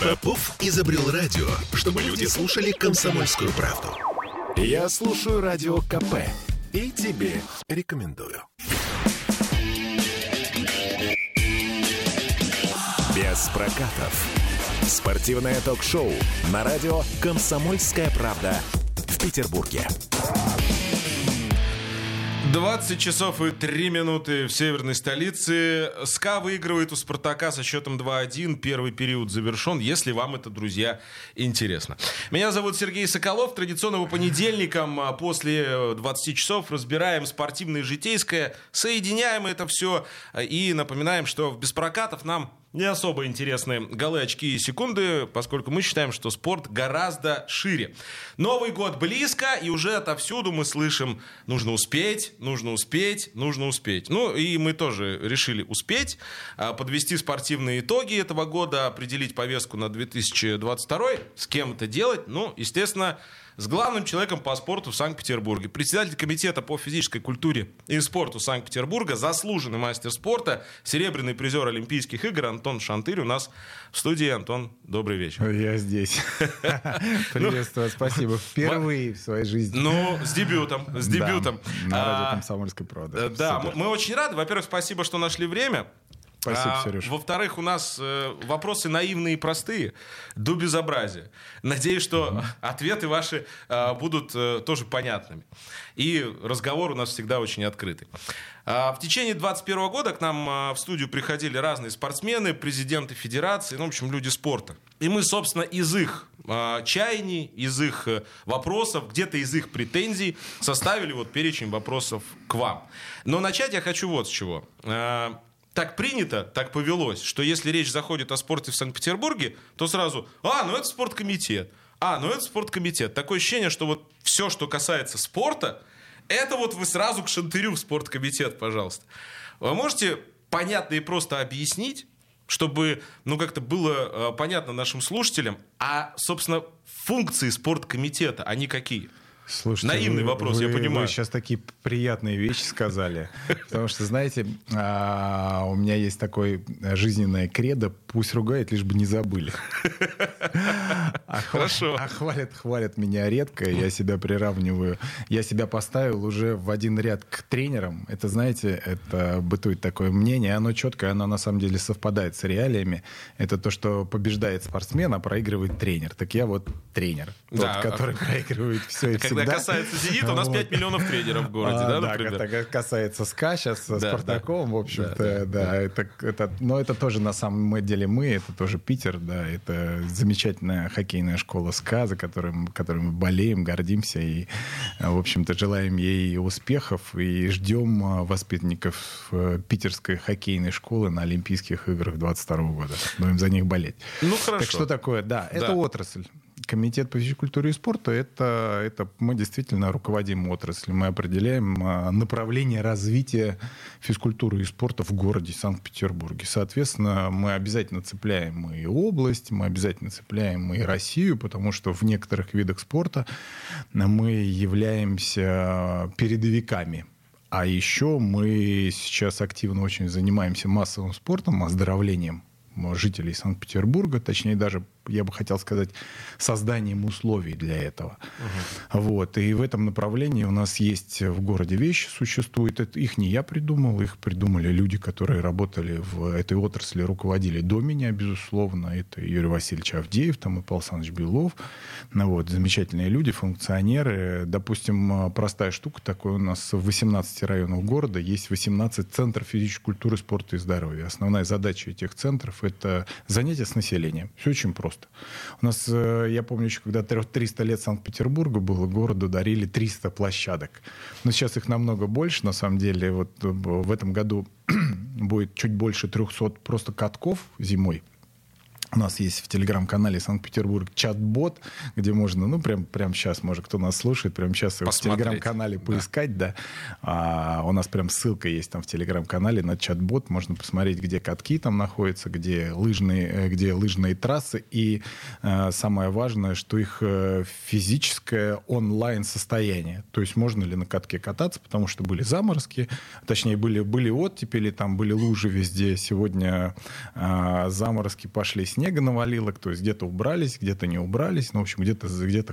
Попов изобрел радио, чтобы люди слушали комсомольскую правду. Я слушаю радио КП и тебе рекомендую. Без прокатов. Спортивное ток-шоу на радио «Комсомольская правда» в Петербурге. 20 часов и 3 минуты в северной столице. СКА выигрывает у «Спартака» со счетом 2-1. Первый период завершен, если вам это, друзья, интересно. Меня зовут Сергей Соколов. Традиционного понедельником а, после 20 часов разбираем спортивное и житейское, соединяем это все а, и напоминаем, что в «Беспрокатов» нам не особо интересны голы, очки и секунды, поскольку мы считаем, что спорт гораздо шире. Новый год близко, и уже отовсюду мы слышим, нужно успеть, нужно успеть, нужно успеть. Ну, и мы тоже решили успеть, а, подвести спортивные итоги этого года, определить повестку на 2022, с кем это делать. Ну, естественно, с главным человеком по спорту в Санкт-Петербурге. Председатель комитета по физической культуре и спорту Санкт-Петербурга, заслуженный мастер спорта, серебряный призер Олимпийских игр Антон Шантырь у нас в студии. Антон, добрый вечер. Я здесь. Приветствую, спасибо. Впервые в своей жизни. Ну, с дебютом, с дебютом. На радио «Комсомольской правды». Да, мы очень рады. Во-первых, спасибо, что нашли время. Спасибо, а, Сереж. Во-вторых, у нас э, вопросы наивные и простые, до безобразия. Надеюсь, что mm-hmm. ответы ваши э, будут э, тоже понятными. И разговор у нас всегда очень открытый. А, в течение 2021 года к нам а, в студию приходили разные спортсмены, президенты федерации, ну, в общем, люди спорта. И мы, собственно, из их а, чаяний, из их э, вопросов, где-то из их претензий составили вот перечень вопросов к вам. Но начать я хочу вот с чего. Так принято, так повелось, что если речь заходит о спорте в Санкт-Петербурге, то сразу, а, ну это спорткомитет, а, ну это спорткомитет. Такое ощущение, что вот все, что касается спорта, это вот вы сразу к Шантырю в спорткомитет, пожалуйста. Вы можете понятно и просто объяснить, чтобы, ну, как-то было э, понятно нашим слушателям, а, собственно, функции спорткомитета, они какие? Слушайте, Наивный вы, вопрос, вы, я понимаю. Вы сейчас такие приятные вещи сказали. Потому что, знаете, а, у меня есть такое жизненное кредо, пусть ругает, лишь бы не забыли. А Хорошо. А хвалят, хвалят меня редко, я себя приравниваю. Я себя поставил уже в один ряд к тренерам. Это, знаете, это бытует такое мнение, оно четкое, оно на самом деле совпадает с реалиями. Это то, что побеждает спортсмен, а проигрывает тренер. Так я вот тренер, тот, который проигрывает все и всегда. Когда касается «Зенита», у нас Вот. 5 миллионов тренеров в городе, А, да, да, например? когда касается СКА сейчас Да, Спартаком, да. в общем-то, Да, да, да, это, это, но это тоже на самом деле мы, это тоже Питер, да, это замечательная хоккейная школа СКА, за которой мы болеем, гордимся и, в общем-то, желаем ей успехов и ждем а, воспитанников э, питерской хоккейной школы на Олимпийских играх 22 года. Будем за них болеть. Ну, хорошо. Так что такое? Да, это Да. отрасль. Комитет по физической культуре и спорту это, это мы действительно руководим отраслью. Мы определяем а, направление развития физкультуры и спорта в городе Санкт-Петербурге. Соответственно, мы обязательно цепляем и область, мы обязательно цепляем и Россию, потому что в некоторых видах спорта мы являемся передовиками. А еще мы сейчас активно очень занимаемся массовым спортом, оздоровлением жителей Санкт-Петербурга, точнее даже, я бы хотел сказать, созданием условий для этого. Вот. И в этом направлении у нас есть в городе вещи, существуют. Это, их не я придумал, их придумали люди, которые работали в этой отрасли, руководили до меня, безусловно. Это Юрий Васильевич Авдеев, там и Павел Александрович Белов. Ну, вот, замечательные люди, функционеры. Допустим, простая штука такая у нас в 18 районах города есть 18 центров физической культуры, спорта и здоровья. Основная задача этих центров – это занятия с населением. Все очень просто. У нас, э, я помню еще, когда 300 лет Санкт-Петербурга было, городу дарили 300 площадок. Но сейчас их намного больше, на самом деле. Вот э, в этом году будет чуть больше 300 просто катков зимой. У нас есть в телеграм-канале Санкт-Петербург чат-бот, где можно, ну, прям, прям сейчас, может, кто нас слушает, прям сейчас его в телеграм-канале поискать, да. А, у нас прям ссылка есть там в телеграм-канале на чат-бот, можно посмотреть, где катки там находятся, где лыжные, э, где лыжные трассы, и э, самое важное, что их э, физическое онлайн-состояние. То есть можно ли на катке кататься, потому что были заморозки, точнее, были, были оттепели, там были лужи везде. Сегодня э, заморозки пошли снег, снега навалило, то есть где-то убрались, где-то не убрались. Ну, в общем, где-то где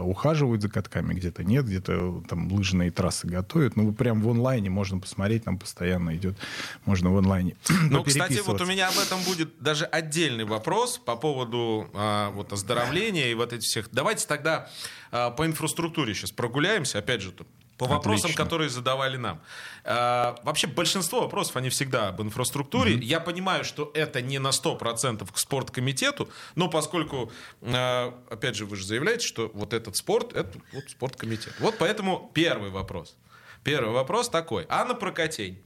ухаживают за катками, где-то нет, где-то там лыжные трассы готовят. Ну, прям в онлайне можно посмотреть, там постоянно идет, можно в онлайне Ну, кстати, вот у меня об этом будет даже отдельный вопрос по поводу а, вот оздоровления и вот этих всех. Давайте тогда а, по инфраструктуре сейчас прогуляемся. Опять же, по вопросам, Отлично. которые задавали нам. Э, вообще большинство вопросов, они всегда об инфраструктуре. Mm-hmm. Я понимаю, что это не на 100% к спорткомитету, но поскольку, э, опять же, вы же заявляете, что вот этот спорт, это вот спорткомитет. Вот поэтому первый вопрос. Первый вопрос такой. Анна Прокотень.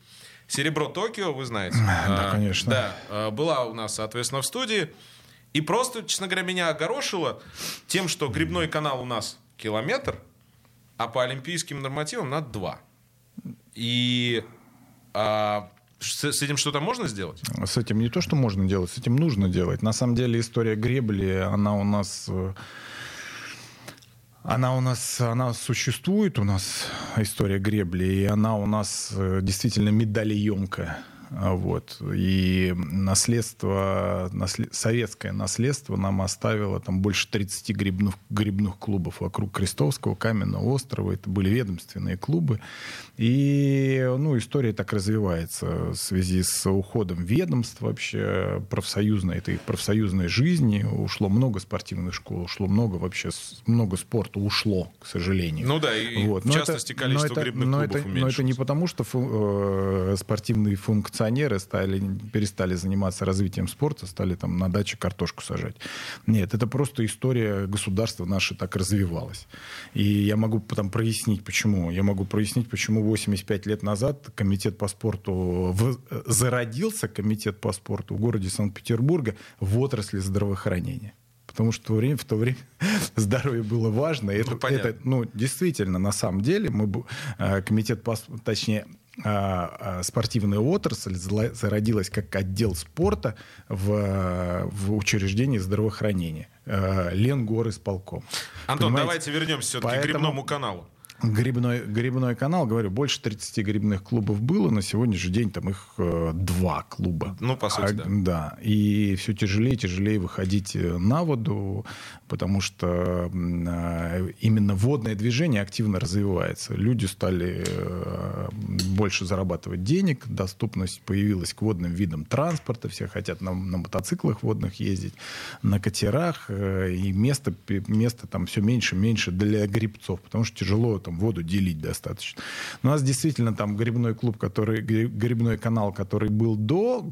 Серебро Токио, вы знаете. Да, конечно. Да, была у нас, соответственно, в студии. И просто, честно говоря, меня огорошило тем, что грибной канал у нас километр, а по олимпийским нормативам надо два. И а, с, с этим что-то можно сделать? С этим не то, что можно делать, с этим нужно делать. На самом деле история гребли, она у нас... Э, она у нас, она существует, у нас история гребли, и она у нас э, действительно медалеемкая. А, вот. И наследство, наслед, советское наследство нам оставило там больше 30 грибных, грибных клубов вокруг Крестовского, Каменного острова. Это были ведомственные клубы. И ну, история так развивается в связи с уходом ведомств вообще профсоюзной, этой профсоюзной жизни. Ушло много спортивных школ, ушло много вообще, много спорта ушло, к сожалению. Ну да, и вот. в но частности это, количество но грибных но клубов это, Но это не потому, что фу, э, спортивные функционеры стали, перестали заниматься развитием спорта, стали там на даче картошку сажать. Нет, это просто история государства наше так развивалась. И я могу там прояснить, почему. Я могу прояснить, почему 85 лет назад комитет по спорту в, зародился, комитет по спорту в городе Санкт-Петербурга в отрасли здравоохранения потому что в то время, в то время здоровье было важно. Ну, это, это, ну, действительно, на самом деле, мы, э, комитет, по, точнее, спортивная отрасль зародилась как отдел спорта в, в учреждении здравоохранения. Э, Ленгор исполком. Антон, Понимаете? давайте вернемся все-таки Поэтому... к грибному каналу. Грибной, грибной канал, говорю, больше 30 грибных клубов было, на сегодняшний день там их э, два клуба. Ну, по сути, а, да. Да, и все тяжелее и тяжелее выходить э, на воду, потому что э, именно водное движение активно развивается. Люди стали э, больше зарабатывать денег, доступность появилась к водным видам транспорта, все хотят на, на мотоциклах водных ездить, на катерах, э, и место, место там все меньше и меньше для грибцов, потому что тяжело там воду делить достаточно. Но у нас действительно там грибной клуб, который, грибной канал, который был до,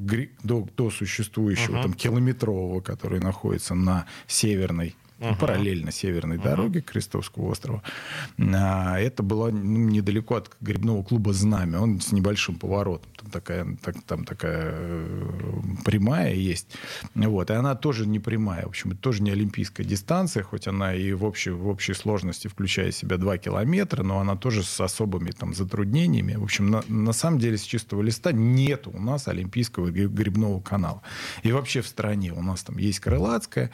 до, до существующего, uh-huh. там, километрового, который находится на северной uh-huh. параллельно северной uh-huh. дороге Крестовского острова. А, это было ну, недалеко от грибного клуба «Знамя». Он с небольшим поворотом. Там такая, так, там такая э, прямая есть. Вот. И она тоже не прямая. В общем, это тоже не олимпийская дистанция, хоть она и в общей, в общей сложности включает в себя 2 километра, но она тоже с особыми там, затруднениями. В общем, на, на самом деле с чистого листа нет у нас олимпийского грибного канала. И вообще в стране у нас там есть Крылатская,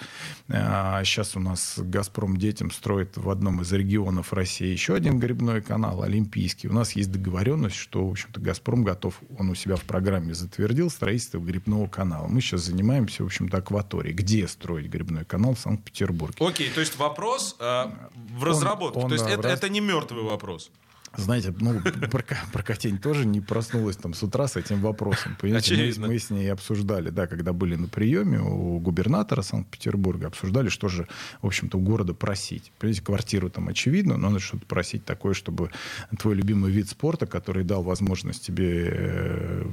а сейчас у нас «Газпром» детям строит в одном из регионов России еще один грибной канал, Олимпийский. У нас есть договоренность, что, в общем-то, «Газпром» готов, он у себя в программе затвердил строительство грибного канала. Мы сейчас занимаемся, в общем-то, акваторией. Где строить грибной канал в Санкт-Петербурге? Окей, то есть вопрос э, в разработке. Он, он, то есть это, раз... это не мертвый вопрос. Знаете, ну, Прокатень тоже не проснулась там с утра с этим вопросом. Понимаете, мы, мы с ней обсуждали, да, когда были на приеме у губернатора Санкт-Петербурга, обсуждали, что же, в общем-то, у города просить. Понимаете, квартиру там очевидно, но надо что-то просить такое, чтобы твой любимый вид спорта, который дал возможность тебе э,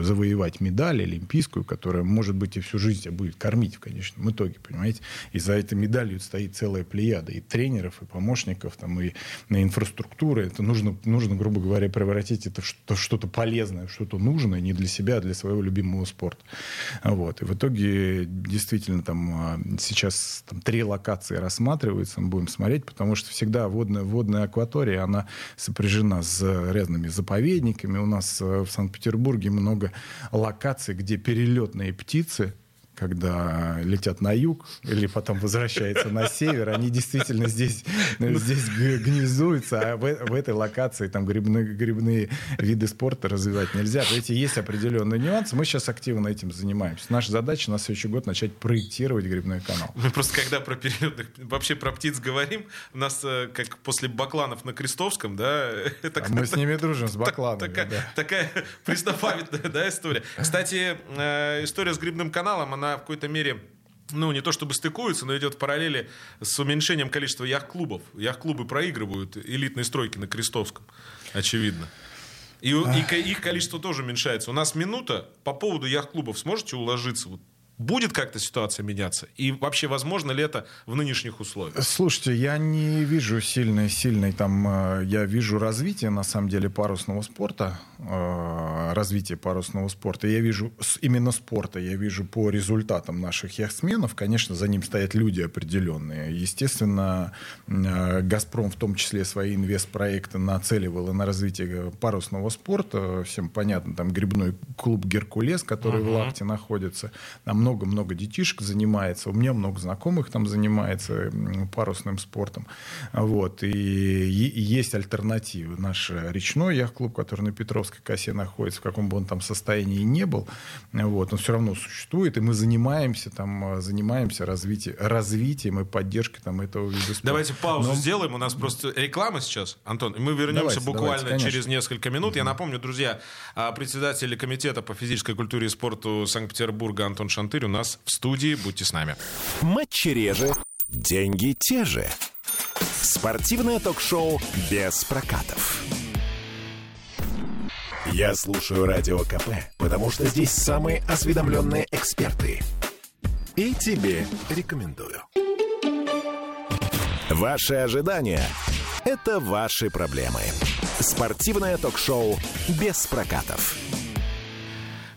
завоевать медаль олимпийскую, которая, может быть, и всю жизнь тебя будет кормить в конечном итоге, понимаете? И за этой медалью стоит целая плеяда и тренеров, и помощников, там, и на инфраструктуры, это нужно, нужно, грубо говоря, превратить это в что-то полезное, что-то нужное не для себя, а для своего любимого спорта. Вот. И в итоге действительно там а, сейчас там, три локации рассматриваются, мы будем смотреть, потому что всегда водная, водная акватория, она сопряжена с разными заповедниками. У нас э, в Санкт-Петербурге много локаций, где перелетные птицы когда летят на юг или потом возвращаются на север, они действительно здесь, здесь гнездуются, а в, в этой локации там грибные, грибные виды спорта развивать нельзя. Эти есть определенные нюансы. Мы сейчас активно этим занимаемся. Наша задача на следующий год начать проектировать грибной канал. Мы просто когда про перелетных, вообще про птиц говорим, у нас э, как после бакланов на Крестовском, да? Это, а мы с ними дружим, с бакланами. Такая, да. такая преснопамятная да, история. Кстати, э, история с грибным каналом, она в какой-то мере ну, не то чтобы стыкуется, но идет в параллели с уменьшением количества яхт-клубов. Яхт-клубы проигрывают элитные стройки на Крестовском, очевидно. И, и их количество тоже уменьшается. У нас минута по поводу яхт-клубов. Сможете уложиться? Вот Будет как-то ситуация меняться? И вообще, возможно ли это в нынешних условиях? Слушайте, я не вижу сильной, сильной там... Э, я вижу развитие, на самом деле, парусного спорта. Э, развитие парусного спорта. Я вижу именно спорта. Я вижу по результатам наших яхтсменов. Конечно, за ним стоят люди определенные. Естественно, э, «Газпром» в том числе свои инвестпроекты нацеливал и на развитие парусного спорта. Всем понятно, там грибной клуб «Геркулес», который uh-huh. в Лахте находится. Там много-много детишек занимается. У меня много знакомых там занимается парусным спортом. Вот. И, и есть альтернативы. Наш э, речной яхт-клуб, который на Петровской косе находится, в каком бы он там состоянии не был, вот, он все равно существует, и мы занимаемся там, э, занимаемся развитием, развитием и поддержкой там этого вида спорта. Давайте паузу Но... сделаем, у нас просто реклама сейчас, Антон, мы вернемся давайте, буквально давайте, через несколько минут. Угу. Я напомню, друзья, а, председатель комитета по физической культуре и спорту Санкт-Петербурга Антон Шанты 24 у нас в студии. Будьте с нами. Матчи реже, деньги те же. Спортивное ток-шоу без прокатов. Я слушаю Радио КП, потому что здесь самые осведомленные эксперты. И тебе рекомендую. Ваши ожидания – это ваши проблемы. Спортивное ток-шоу «Без прокатов».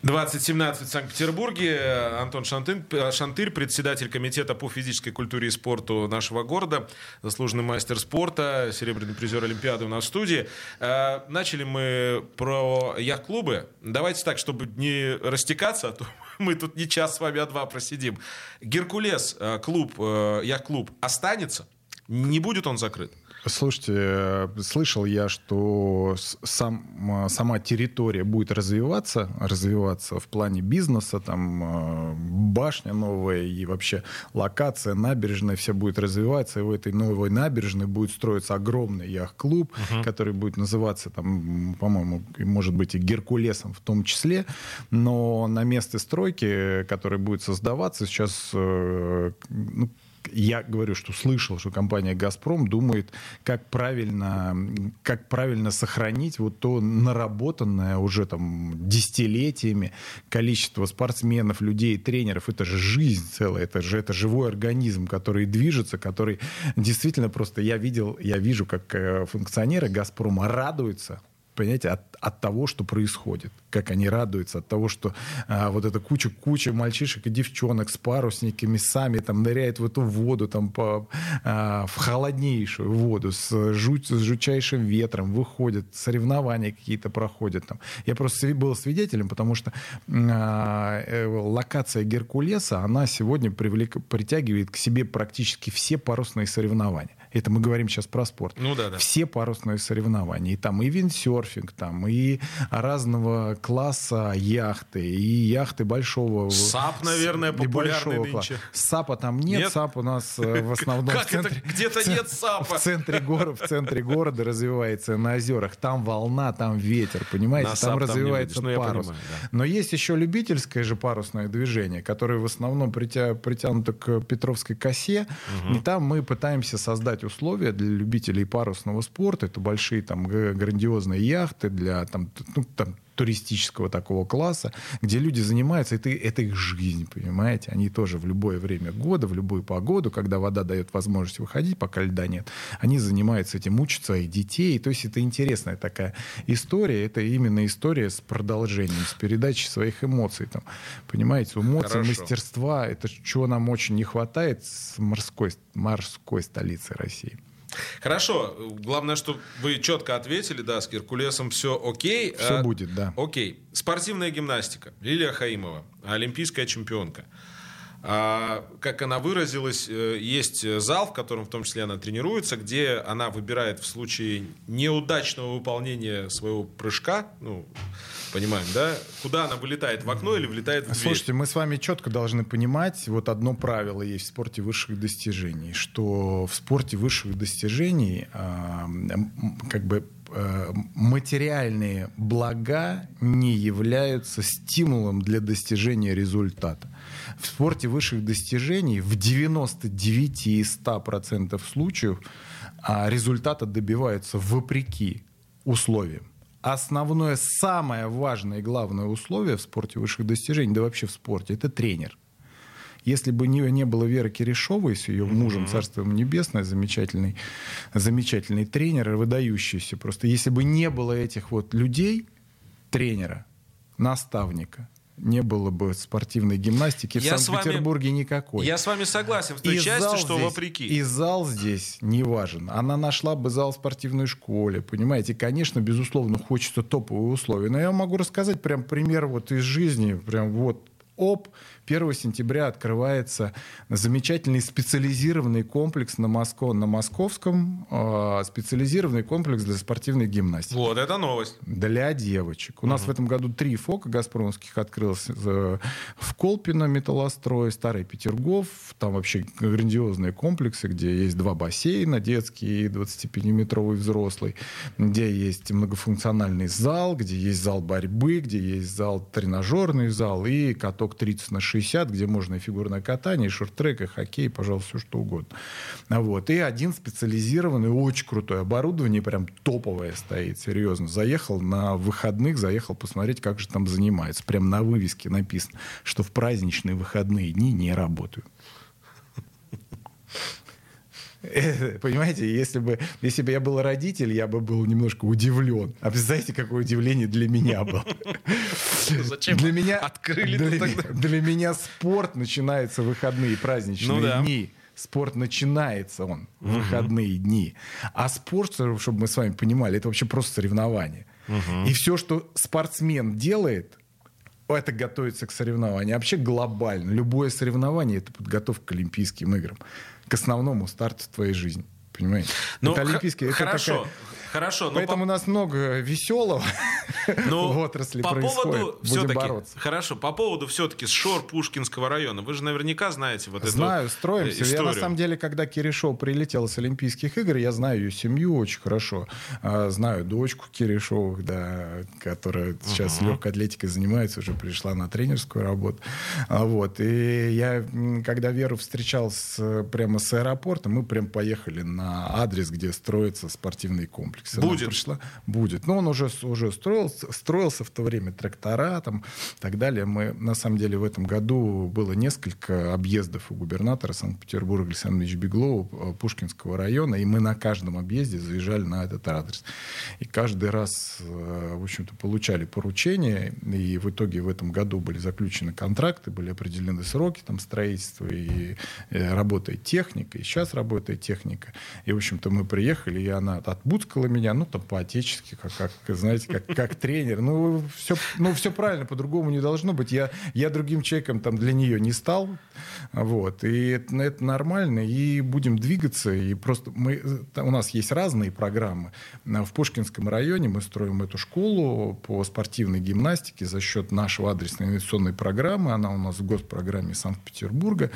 2017 в Санкт-Петербурге. Антон Шантын, Шантырь, председатель комитета по физической культуре и спорту нашего города, заслуженный мастер спорта, серебряный призер Олимпиады у нас в студии. Э, начали мы про яхт-клубы. Давайте так, чтобы не растекаться, а то мы тут не час с вами, а два просидим. Геркулес, э, клуб, э, яхт-клуб останется? Не будет он закрыт? Слушайте, э, слышал я, что сам, э, сама территория будет развиваться, развиваться в плане бизнеса, там э, башня новая и вообще локация, набережная, все будет развиваться, и в этой новой набережной будет строиться огромный яхт-клуб, uh-huh. который будет называться, там, по-моему, может быть, и Геркулесом в том числе, но на месте стройки, которая будет создаваться, сейчас ну, я говорю, что слышал, что компания «Газпром» думает, как правильно, как правильно сохранить вот то наработанное уже там десятилетиями количество спортсменов, людей, тренеров. Это же жизнь целая, это же это живой организм, который движется, который действительно просто я видел, я вижу, как э, функционеры «Газпрома» радуются понимаете, от, от того, что происходит. Как они радуются от того, что а, вот эта куча-куча мальчишек и девчонок с парусниками сами там ныряют в эту воду, там по, а, в холоднейшую воду с, жуть, с жутчайшим ветром, выходят, соревнования какие-то проходят там. Я просто был свидетелем, потому что а, э, локация Геркулеса, она сегодня привлек, притягивает к себе практически все парусные соревнования. Это мы говорим сейчас про спорт. Ну да, да. Все парусные соревнования. И там и виндсерфинг, там и разного класса яхты, и яхты большого... САП, наверное, популярный нынче. САПа там нет, нет? САП у нас э, в основном как в центре... Где-то нет САПа. В центре, гор... в центре города развивается на озерах. Там волна, там ветер, понимаете? На там развивается там парус. Понимаю, да. Но есть еще любительское же парусное движение, которое в основном притя... притянуто к Петровской косе. Угу. И там мы пытаемся создать создать условия для любителей парусного спорта. Это большие там грандиозные яхты для там, ну, там, туристического такого класса, где люди занимаются, это, это их жизнь, понимаете? Они тоже в любое время года, в любую погоду, когда вода дает возможность выходить, пока льда нет, они занимаются этим, учат своих детей. То есть это интересная такая история. Это именно история с продолжением, с передачей своих эмоций. Там, понимаете, эмоции, Хорошо. мастерства, это чего нам очень не хватает с морской, морской столицы России. Хорошо. Главное, что вы четко ответили, да, с Геркулесом все окей. Все а, будет, да. Окей. Спортивная гимнастика. Лилия Хаимова, олимпийская чемпионка. А, как она выразилась, э, есть зал, в котором в том числе она тренируется, где она выбирает в случае неудачного выполнения своего прыжка, ну, понимаем, да, куда она вылетает, в окно или влетает в дверь. Слушайте, мы с вами четко должны понимать, вот одно правило есть в спорте высших достижений, что в спорте высших достижений а, как бы Э, материальные блага не являются стимулом для достижения результата. В спорте высших достижений в 99 из 100% случаев а, результата добиваются вопреки условиям. Основное, самое важное и главное условие в спорте высших достижений, да вообще в спорте, это тренер – если бы не, не было Веры Кирешовой с ее мужем, mm-hmm. царство ему небесное, замечательный, замечательный тренер, выдающийся просто. Если бы не было этих вот людей, тренера, наставника, не было бы спортивной гимнастики в Санкт-Петербурге никакой. Я с вами согласен в той и части, что здесь, вопреки. И зал здесь не важен. Она нашла бы зал в спортивной школе, понимаете. Конечно, безусловно, хочется топовые условия. Но я могу рассказать прям пример вот из жизни, прям вот оп, 1 сентября открывается замечательный специализированный комплекс на, Моско, на Московском, э, специализированный комплекс для спортивной гимнастики. Вот, это новость. Для девочек. У угу. нас в этом году три ФОКа газпромских открылось в Колпино металлострой, Старый Петергоф. Там вообще грандиозные комплексы, где есть два бассейна, детский и 25-метровый взрослый, где есть многофункциональный зал, где есть зал борьбы, где есть зал тренажерный зал и каток 30 на 60 60, где можно и фигурное катание, и шорт-трек, и хоккей, пожалуйста, все что угодно. Вот. И один специализированный, очень крутое оборудование, прям топовое стоит, серьезно. Заехал на выходных, заехал посмотреть, как же там занимается. Прям на вывеске написано, что в праздничные выходные дни не работают. Понимаете, если бы, если бы я был родитель, я бы был немножко удивлен. А представляете, какое удивление для меня было. Зачем для меня, открыли для, тогда? для меня спорт начинается в выходные праздничные ну, да. дни. Спорт начинается он в угу. выходные дни. А спорт, чтобы мы с вами понимали, это вообще просто соревнование. Угу. И все, что спортсмен делает, это готовится к соревнованию. А вообще глобально. Любое соревнование — это подготовка к Олимпийским играм к основному старту твоей жизни. Понимаете? Ну, это олимпийский. Хорошо. Это такая Хорошо. Поэтому по... у нас много веселого но в отрасли по происходит. Поводу все-таки, бороться. Хорошо, по поводу все-таки Шор Пушкинского района. Вы же наверняка знаете вот эту Знаю, строимся. Историю. Я на самом деле, когда Киришов прилетел с Олимпийских игр, я знаю ее семью очень хорошо. А, знаю дочку Киришовых, да, которая сейчас uh-huh. легкой атлетикой занимается, уже пришла на тренерскую работу. А, вот. И я, когда Веру встречал с, прямо с аэропорта, мы прям поехали на адрес, где строится спортивный комплекс комплекс. Будет. Пришла. Будет. Но он уже, уже строился, строился в то время трактора там, и так далее. Мы, на самом деле, в этом году было несколько объездов у губернатора Санкт-Петербурга Александра Ильича Беглова э, Пушкинского района, и мы на каждом объезде заезжали на этот адрес. И каждый раз, э, в общем-то, получали поручения, и в итоге в этом году были заключены контракты, были определены сроки там, строительства, и, и работает техника, и сейчас работает техника. И, в общем-то, мы приехали, и она отбудскала меня, ну, там, по-отечески, как, как знаете, как, как тренер. Ну все, ну, все правильно, по-другому не должно быть. Я, я другим человеком там для нее не стал. Вот. И это, это нормально. И будем двигаться. И просто мы, у нас есть разные программы. В Пушкинском районе мы строим эту школу по спортивной гимнастике за счет нашего адресной инвестиционной программы. Она у нас в госпрограмме Санкт-Петербурга.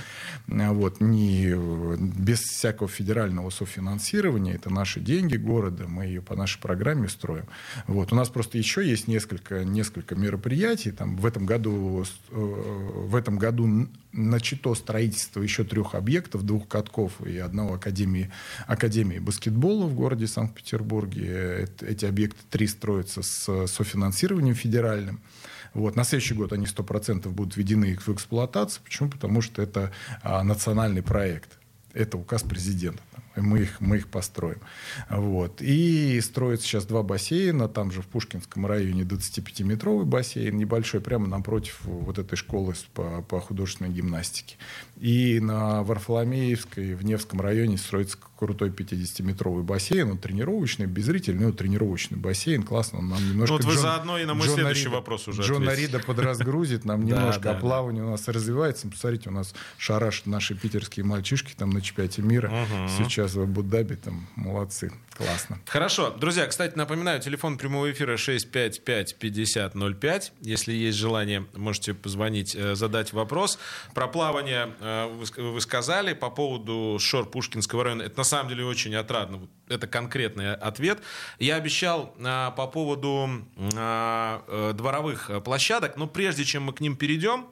Вот. Не, без всякого федерального софинансирования. Это наши деньги города. Мы ее по нашей программе строим. Вот. У нас просто еще есть несколько, несколько мероприятий. Там, в, этом году, э, в этом году начато строительство еще трех объектов, двух катков и одного академии, академии баскетбола в городе Санкт-Петербурге. Эти объекты три строятся с софинансированием федеральным. Вот. На следующий год они 100% будут введены в эксплуатацию. Почему? Потому что это а, национальный проект. Это указ президента Мы их, мы их построим. Вот. И строится сейчас два бассейна. Там же в Пушкинском районе 25-метровый бассейн, небольшой, прямо напротив вот этой школы по, по художественной гимнастике. И на Варфоломеевской, в Невском районе строится крутой 50-метровый бассейн. Он тренировочный, без зрителей, но тренировочный бассейн. Классно. Он нам немножко... Ну, вот вы Джон, заодно и на мой Джона следующий Рида, вопрос уже Джона ответите. Рида подразгрузит нам немножко, а плавание у нас развивается. Посмотрите, у нас шараш наши питерские мальчишки там на чемпионате мира. Сейчас в Абу-Даби там молодцы. Классно. Хорошо. Друзья, кстати, напоминаю, телефон прямого эфира 655-5005. Если есть желание, можете позвонить, э, задать вопрос. Про плавание э, вы сказали. По поводу Шор Пушкинского района. Это на самом деле очень отрадно. Это конкретный ответ. Я обещал э, по поводу дворовых площадок, но прежде чем мы к ним перейдем,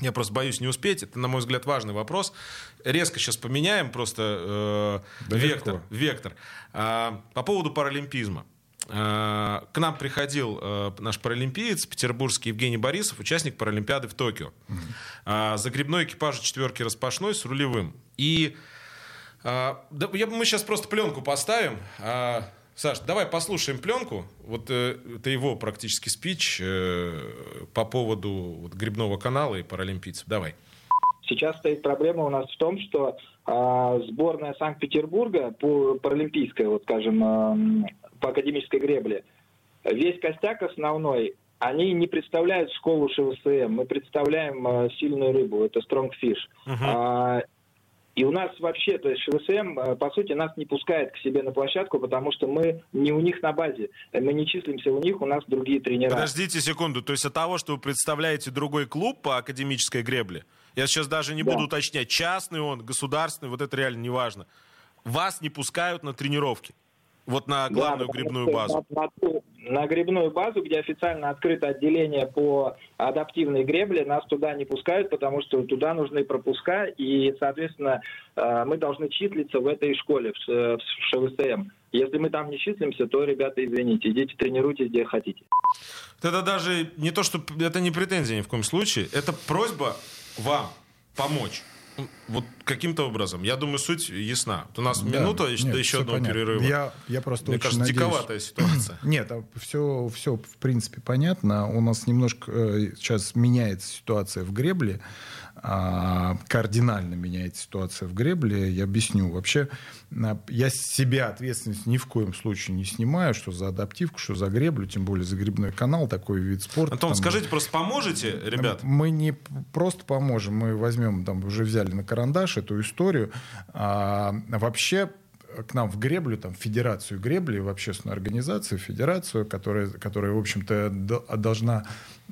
я просто боюсь не успеть. Это, на мой взгляд, важный вопрос. Резко сейчас поменяем просто э, вектор. вектор. А, по поводу паралимпизма. А, к нам приходил э, наш паралимпиец, петербургский Евгений Борисов, участник Паралимпиады в Токио. А, загребной экипаж четверки распашной с рулевым. И а, да, я, мы сейчас просто пленку поставим. А, Саш, давай послушаем пленку. Вот э, это его практически спич э, по поводу вот, грибного канала и паралимпийцев. Давай. Сейчас стоит проблема у нас в том, что э, сборная Санкт-Петербурга по паралимпийской, вот скажем, э, по академической гребле, весь костяк основной, они не представляют школу ШВСМ. Мы представляем э, сильную рыбу, это Strong Fish. Uh-huh. И у нас вообще, то есть ШВСМ, э, по сути, нас не пускает к себе на площадку, потому что мы не у них на базе. Мы не числимся у них, у нас другие тренера. Подождите секунду, то есть от того, что вы представляете другой клуб по академической гребле, я сейчас даже не да. буду уточнять, частный он, государственный, вот это реально не важно. Вас не пускают на тренировки? Вот на главную да, грибную базу. На, на, на грибную базу, где официально открыто отделение по адаптивной гребле, нас туда не пускают, потому что туда нужны пропуска, и, соответственно, э, мы должны числиться в этой школе, в ШВСМ. Если мы там не числимся, то, ребята, извините, идите тренируйтесь где хотите. Это даже не то, что это не претензия ни в коем случае, это просьба вам помочь. Вот каким-то образом. Я думаю, суть ясна. Вот у нас да, минута нет, до еще одного понятно. перерыва. Я, я просто Мне кажется, надеюсь... диковатая ситуация. Нет, все, все в принципе понятно. У нас немножко э, сейчас меняется ситуация в гребле. А, кардинально меняется ситуация в гребле. Я объясню. Вообще, я с себя ответственность ни в коем случае не снимаю, что за адаптивку, что за греблю, тем более за грибной канал, такой вид спорта. Антон, там, скажите, просто поможете, ребят? Мы не просто поможем, мы возьмем, там уже взяли на карандаш эту историю. А, вообще к нам в греблю, там, в Федерацию гребли, в общественную организацию, федерацию, которая, которая в общем-то, должна,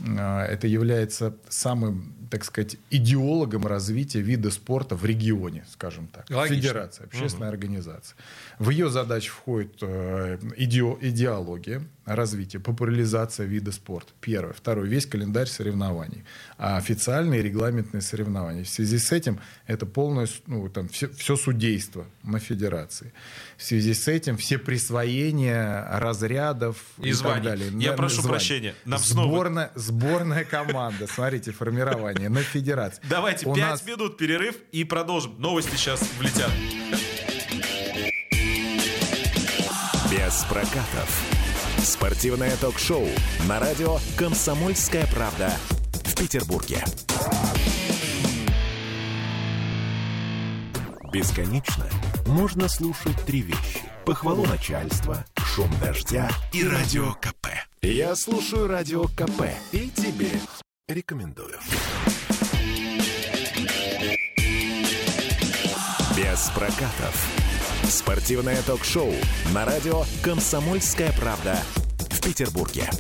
это является самым, так сказать, идеологом развития вида спорта в регионе, скажем так. Логично. Федерация, общественная угу. организация. В ее задачи входит э, иде, идеология, развития, популяризация вида спорта. Первое. Второе. Весь календарь соревнований. А официальные регламентные соревнования. В связи с этим это полное, ну, там, все, все судейство на федерации. В связи с этим все присвоения разрядов и, и так далее. Я на, прошу званий. прощения. Нам сборная, снова... сборная команда. Смотрите, формирование на федерации. Давайте пять минут перерыв и продолжим. Новости сейчас влетят. Без прокатов. Спортивное ток-шоу на радио «Комсомольская правда» в Петербурге. Бесконечно можно слушать три вещи. Похвалу начальства, шум дождя и радио КП. Я слушаю радио КП и тебе рекомендую. Без прокатов. Спортивное ток-шоу на радио «Комсомольская правда» в Петербурге.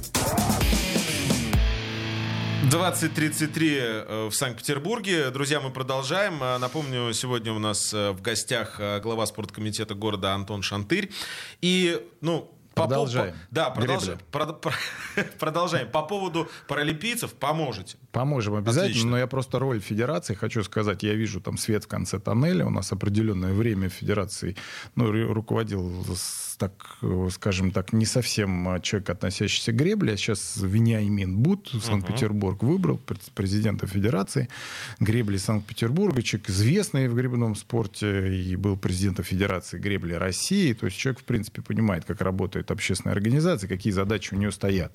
20.33 э, в Санкт-Петербурге. Друзья, мы продолжаем. Э, напомню, сегодня у нас э, в гостях глава спорткомитета города Антон Шантырь. И, ну, Продолжаем. По, да, продолжаем. продолжаем. По поводу паралимпийцев поможете. Поможем обязательно, Отлично. но я просто роль федерации хочу сказать. Я вижу там свет в конце тоннеля. У нас определенное время федерации ну, руководил так, скажем так, не совсем человек, относящийся к гребле, а сейчас Вениамин Бут, Санкт-Петербург, выбрал президента Федерации гребли Санкт-Петербурга, человек известный в гребном спорте и был президентом Федерации гребли России, то есть человек, в принципе, понимает, как работает общественная организация, какие задачи у нее стоят.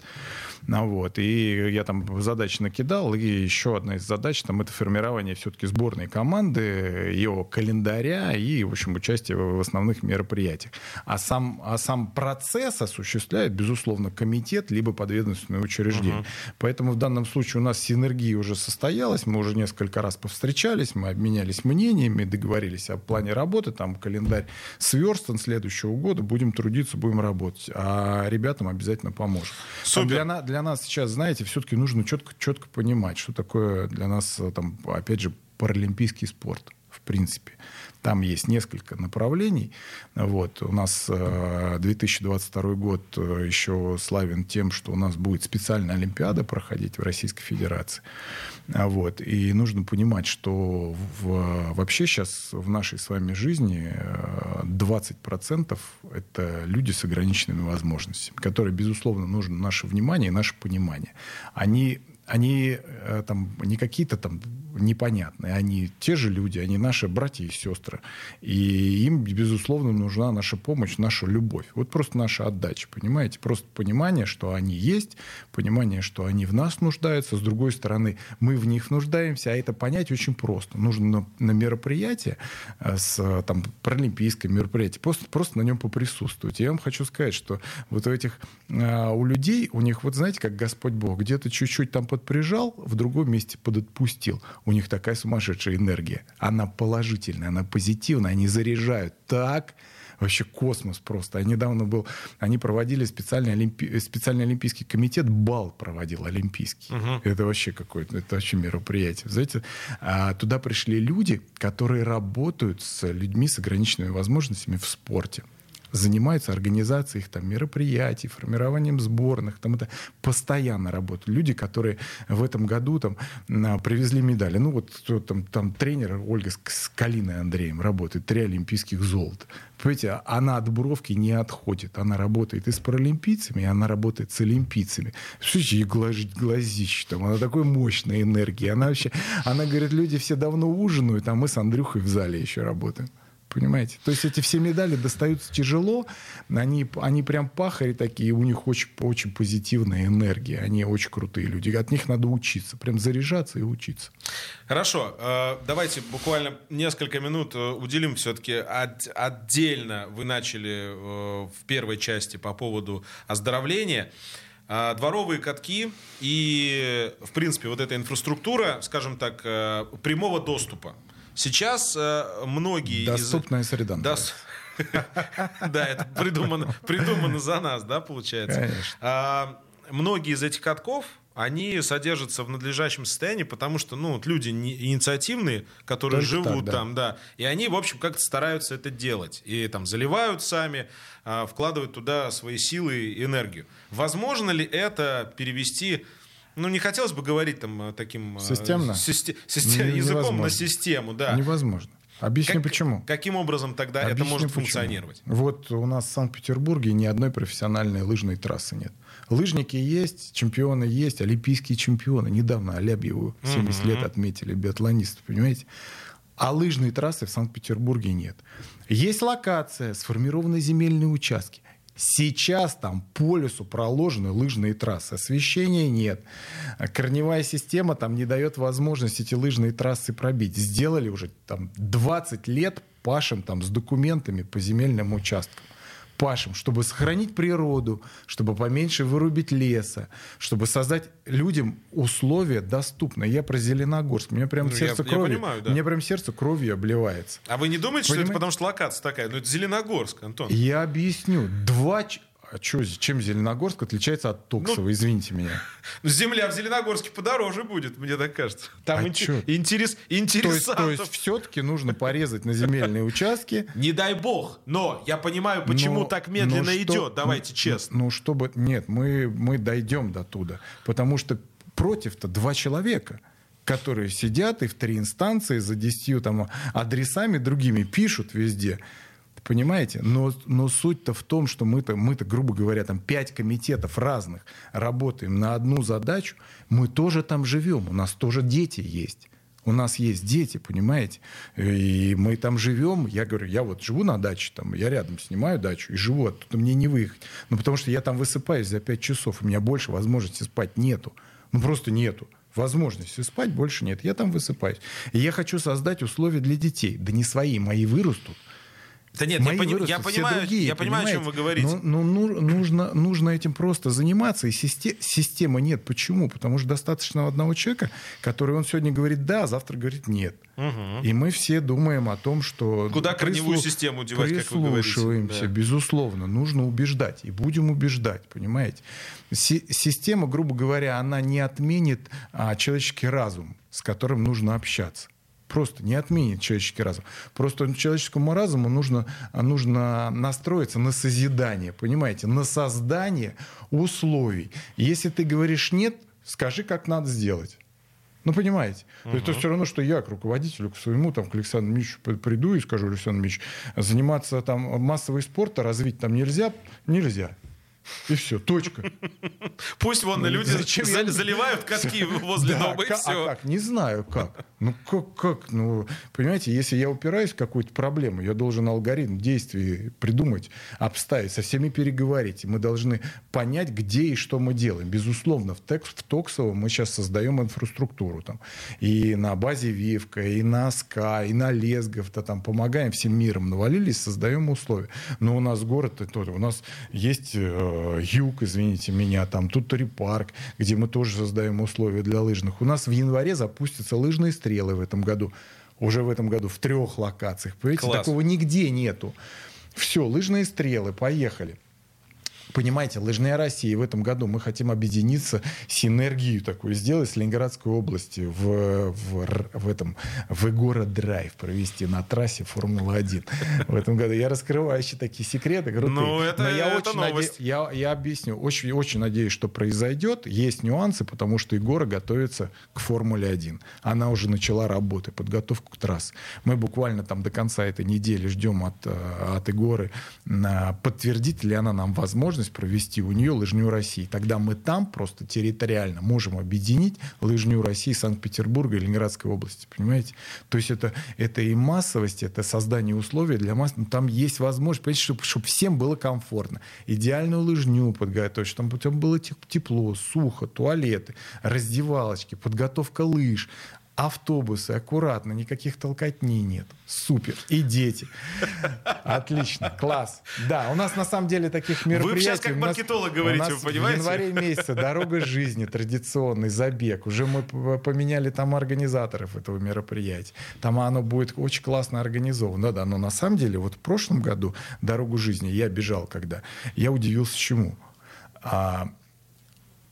Ну, вот. И я там задачи накидал, и еще одна из задач, там, это формирование все-таки сборной команды, ее календаря и, в общем, участие в основных мероприятиях. А сам а сам процесс осуществляет, безусловно, комитет либо подведомственное учреждение. Угу. Поэтому в данном случае у нас синергия уже состоялась, мы уже несколько раз повстречались, мы обменялись мнениями, договорились о плане работы, там календарь сверстан следующего года, будем трудиться, будем работать. А ребятам обязательно поможем. Супер. Для, для нас сейчас, знаете, все-таки нужно четко, четко понимать, что такое для нас, там, опять же, паралимпийский спорт в принципе. Там есть несколько направлений. Вот. У нас 2022 э, год э, еще славен тем, что у нас будет специальная Олимпиада проходить в Российской Федерации. А вот. И нужно понимать, что в, вообще сейчас в нашей с вами жизни 20% э, это люди с ограниченными возможностями, которые, безусловно, нужно наше внимание и наше понимание. Они они э, там не какие-то там непонятные, они те же люди, они наши братья и сестры. И им, безусловно, нужна наша помощь, наша любовь. Вот просто наша отдача, понимаете? Просто понимание, что они есть, понимание, что они в нас нуждаются. С другой стороны, мы в них нуждаемся, а это понять очень просто. Нужно на, на мероприятие, э, с, там, паралимпийское мероприятие, просто, просто на нем поприсутствовать. Я вам хочу сказать, что вот у этих, э, у людей, у них, вот знаете, как Господь Бог, где-то чуть-чуть там под прижал, в другом месте подотпустил. У них такая сумасшедшая энергия. Она положительная, она позитивная, они заряжают так, вообще космос просто. Я недавно был, они проводили специальный, олимпи... специальный олимпийский комитет, бал проводил олимпийский. Угу. Это вообще какое-то, это вообще мероприятие. Знаете, а туда пришли люди, которые работают с людьми с ограниченными возможностями в спорте занимаются организацией их там мероприятий, формированием сборных, там это постоянно работают. Люди, которые в этом году там привезли медали. Ну вот там, там тренер Ольга с Калиной Андреем работает, три олимпийских золота. Понимаете, она от бровки не отходит. Она работает и с паралимпийцами, и она работает с олимпийцами. Слушайте, ей глазить глазище там. Она такой мощной энергии. Она вообще, она говорит, люди все давно ужинают, а мы с Андрюхой в зале еще работаем. Понимаете? То есть эти все медали достаются тяжело, они, они прям пахари такие, у них очень, очень позитивная энергия, они очень крутые люди. От них надо учиться, прям заряжаться и учиться. Хорошо, э, давайте буквально несколько минут э, уделим все-таки отдельно. Вы начали э, в первой части по поводу оздоровления дворовые катки и, в принципе, вот эта инфраструктура, скажем так, прямого доступа. Сейчас э, многие... Доступная из... среда. Дос... Да, это придумано, придумано за нас, да, получается. Конечно. А, многие из этих катков, они содержатся в надлежащем состоянии, потому что, ну, вот люди инициативные, которые Только живут так, да. там, да, и они, в общем, как-то стараются это делать. И там заливают сами, а, вкладывают туда свои силы и энергию. Возможно ли это перевести ну, не хотелось бы говорить там э, таким... Э, Системно? Систем, систем, языком на систему, да. Невозможно. Объясню как, почему. Каким образом тогда Объясню, это может почему. функционировать? Вот у нас в Санкт-Петербурге ни одной профессиональной лыжной трассы нет. Лыжники есть, чемпионы есть, олимпийские чемпионы. Недавно Алябьеву 70 лет отметили биатлонисты, понимаете? А лыжной трассы в Санкт-Петербурге нет. Есть локация, сформированы земельные участки. Сейчас там по лесу проложены лыжные трассы. Освещения нет. Корневая система там не дает возможности эти лыжные трассы пробить. Сделали уже там 20 лет пашем там с документами по земельным участкам пашем, чтобы сохранить природу, чтобы поменьше вырубить леса, чтобы создать людям условия доступные. Я про Зеленогорск. Мне прям ну, сердце я, кровью. Я понимаю, да. Мне прям сердце кровью обливается. А вы не думаете, Понимаете? что это потому что локация такая? Ну, это Зеленогорск, Антон. Я объясню. Два а чё, чем Зеленогорск отличается от Токсова, Ну, извините меня? Земля в Зеленогорске подороже будет, мне так кажется. Там А чё? интерес, То есть, интересантов. то есть все-таки нужно порезать на земельные участки. Не дай бог, но я понимаю, почему Но- так медленно но что- идет, давайте ну, честно. Ну, чтобы... Нет, мы, мы дойдем до туда. Потому что против-то два человека которые сидят и в три инстанции за десятью там адресами другими пишут везде. Понимаете? Но, но суть-то в том, что мы-то, мы-то, грубо говоря, там пять комитетов разных работаем на одну задачу. Мы тоже там живем, у нас тоже дети есть. У нас есть дети, понимаете? И мы там живем. Я говорю, я вот живу на даче, там, я рядом снимаю дачу и живу, оттуда мне не выехать. Ну, потому что я там высыпаюсь за 5 часов, у меня больше возможности спать нету. Ну, просто нету. Возможности спать больше нет. Я там высыпаюсь. И я хочу создать условия для детей. Да не свои, мои вырастут. Да нет, я, Мои пони- вырастут, я понимаю, другие, я понимаю, о чем вы говорите. Но, но ну, нужно, нужно этим просто заниматься. И систе- системы нет. Почему? Потому что достаточно одного человека, который он сегодня говорит да, а завтра говорит нет. И мы все думаем о том, что... Куда корневую прислу- систему девать, как вы говорите. Да. безусловно. Нужно убеждать. И будем убеждать, понимаете? Си- система, грубо говоря, она не отменит а, человеческий разум, с которым нужно общаться. Просто не отменит человеческий разум. Просто человеческому разуму нужно, нужно настроиться на созидание, понимаете, на создание условий. Если ты говоришь нет, скажи, как надо сделать. Ну, понимаете? Есть Это все равно, что я к руководителю, к своему, там, к Александру Мичу приду и скажу, Александр Мич, заниматься там массовой спорта, развить там нельзя? Нельзя. И все, точка. Пусть вон Ну, люди зачем заливают катки возле Да, дома и все. А как? Не знаю как. Ну как, как? Ну, понимаете, если я упираюсь в какую-то проблему, я должен алгоритм действий придумать, обставить, со всеми переговорить. Мы должны понять, где и что мы делаем. Безусловно, в, текст, в Токсово мы сейчас создаем инфраструктуру. Там, и на базе Вивка, и на СКА, и на Лесгов-то там помогаем всем миром. Навалились, создаем условия. Но у нас город, у нас есть э, юг, извините меня, там Тутори парк, где мы тоже создаем условия для лыжных. У нас в январе запустятся лыжные стрелы в этом году. Уже в этом году в трех локациях. Понимаете, Класс. такого нигде нету. Все, лыжные стрелы, поехали. Понимаете, Лыжная Россия в этом году мы хотим объединиться, синергию такую сделать с Ленинградской области в, в, в этом в Егора Драйв провести на трассе Формулы-1 в этом году. Я раскрываю еще такие секреты крутые. Ну, это- Но я это очень новость. наде- я, я объясню. Очень, очень надеюсь, что произойдет. Есть нюансы, потому что Егора готовится к Формуле-1. Она уже начала работы, подготовку к трассе. Мы буквально там до конца этой недели ждем от, э, от Егоры, на- подтвердит ли она нам возможность провести у нее лыжню России. Тогда мы там просто территориально можем объединить лыжню России Санкт-Петербурга и Ленинградской области. Понимаете? То есть это, это и массовость, это создание условий для масс. ну, Там есть возможность, понимаете, чтобы, чтобы всем было комфортно. Идеальную лыжню подготовить, чтобы там было те- тепло, сухо, туалеты, раздевалочки, подготовка лыж, автобусы, аккуратно, никаких толкотней нет. Супер. И дети. Отлично, класс. Да, у нас на самом деле таких мероприятий... щас как у нас- маркетолог говорите, вы понимаете? В январе месяце дорога жизни, традиционный забег. Уже мы поменяли там организаторов этого мероприятия. Там оно будет очень классно организовано. Да, да, но на самом деле вот в прошлом году дорогу жизни я бежал когда. Я удивился чему. А,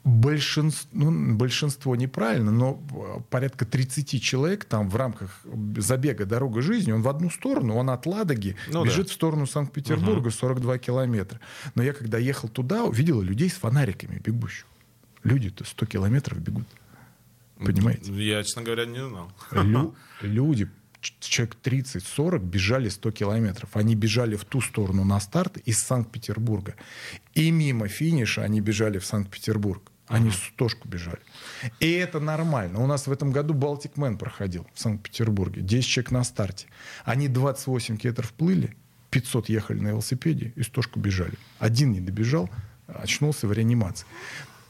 большинство, ну, большинство неправильно, но э, порядка 30 человек там в рамках забега «Дорога жизни», он в одну сторону, он от Ладоги Ну бежит в сторону Санкт-Петербурга 42 километра. Но я когда ехал туда, увидел людей с фонариками бегущих. Люди-то 100 километров бегут. Понимаете? Я, честно говоря, не знал. Лю- люди, человек 30-40 бежали 100 километров. Они бежали в ту сторону на старт из Санкт-Петербурга. И мимо финиша они бежали в Санкт-Петербург. Они стошку бежали. И это нормально. У нас в этом году Балтик Мэн проходил в Санкт-Петербурге. 10 человек на старте. Они 28 километров плыли, 500 ехали на велосипеде и стошку бежали. Один не добежал, очнулся в реанимации.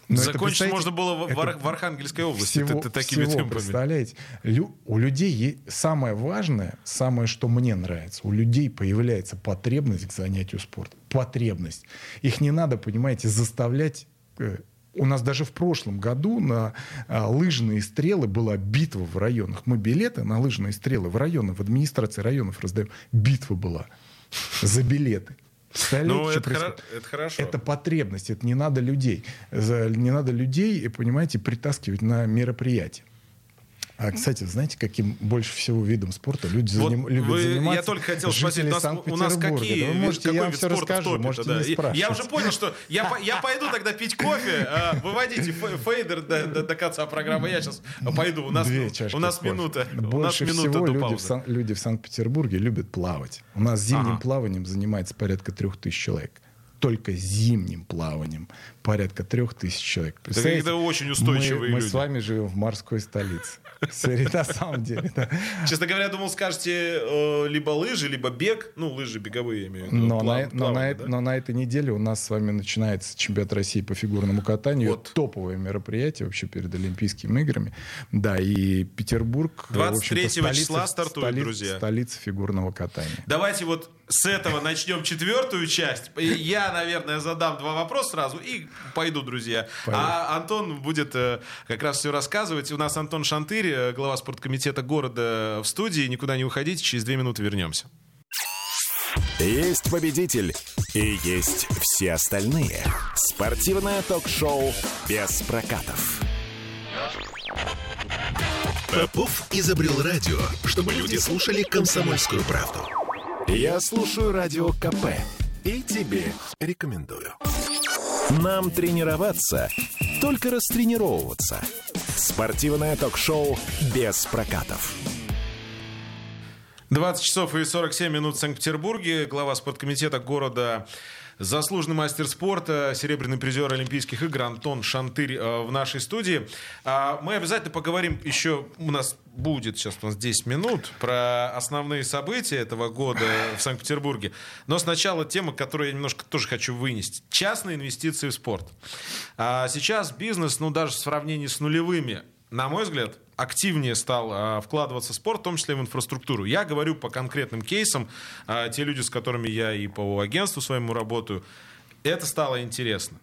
Но это, Закончить представьте, можно было в, это в Архангельской области всего, т- такими всего, темпами. представляете? Лю- у людей самое важное, самое, что мне нравится, у людей появляется потребность к занятию спортом. Потребность. Их не надо, понимаете, заставлять... э, У нас даже в прошлом году на а, лыжные стрелы была битва в районах. Мы билеты на лыжные стрелы в районах, в администрации районов раздаем. Битва была за билеты. Представляете, Ну, что это, хоро- это хорошо. Это потребность, это не надо людей. Не надо людей, понимаете, притаскивать на мероприятие. А, кстати, знаете, каким больше всего видом спорта люди Вот заним- любят вы- заниматься? Я только хотел спросить, жители у нас, у нас Санкт-Петербурга. какие, Да вы можете, какой я вам вид все спорта в расскажу, топе-то, можете да? не спрашивать. Я уже понял, что я, я пойду тогда пить кофе, а, выводите фе- фейдер до, до- до конца программы, я сейчас пойду, у нас, Две чашки у нас кофе. минута, у нас Больше минута всего до люди в. Сан- люди в Санкт-Петербурге любят плавать. У нас зимним Ага. плаванием занимается порядка трех тысяч человек. Только зимним плаванием порядка трех тысяч человек. Представляете? какие-то очень устойчивые мы, мы люди. с вами живем в морской столице. Сори, На самом деле, да. Честно говоря, я думал, скажете э, либо лыжи, либо бег, ну, лыжи беговые, я имею в виду. Но, на, но, на, плавание, эт- да? но на этой неделе у нас с вами начинается чемпионат России по фигурному катанию. Вот. Топовое мероприятие вообще перед Олимпийскими играми. Да, и Петербург... э, в 23 общем-то, столица- числа стартует, столица- друзья. Столица фигурного катания. Давайте вот с этого начнем четвертую часть. Я, наверное, задам два вопроса сразу и пойду, друзья. Пойду. А Антон будет э, как раз все рассказывать. У нас Антон Шантырь, э, глава спорткомитета города в студии. Никуда не уходите, через две минуты вернемся. Есть победитель и есть все остальные. Спортивное ток-шоу без прокатов. Попов изобрел радио, чтобы люди слушали комсомольскую правду. Я слушаю радио КП и тебе рекомендую. Нам тренироваться, только растренировываться. Спортивное ток-шоу без прокатов. 20 часов и 47 минут в Санкт-Петербурге. Глава спорткомитета города, заслуженный мастер спорта, серебряный призер Олимпийских игр Антон Шантырь э, в нашей студии. А, Мы обязательно поговорим еще, у нас будет сейчас у нас 10 минут, про основные события этого года в Санкт-Петербурге. Но сначала тема, которую я немножко тоже хочу вынести. Частные инвестиции в спорт. А Сейчас бизнес, ну даже в сравнении с нулевыми, на мой взгляд, активнее стал а, вкладываться в спорт, в том числе в инфраструктуру. Я говорю по конкретным кейсам, а, те люди, с которыми я и по агентству своему работаю, это стало интересно.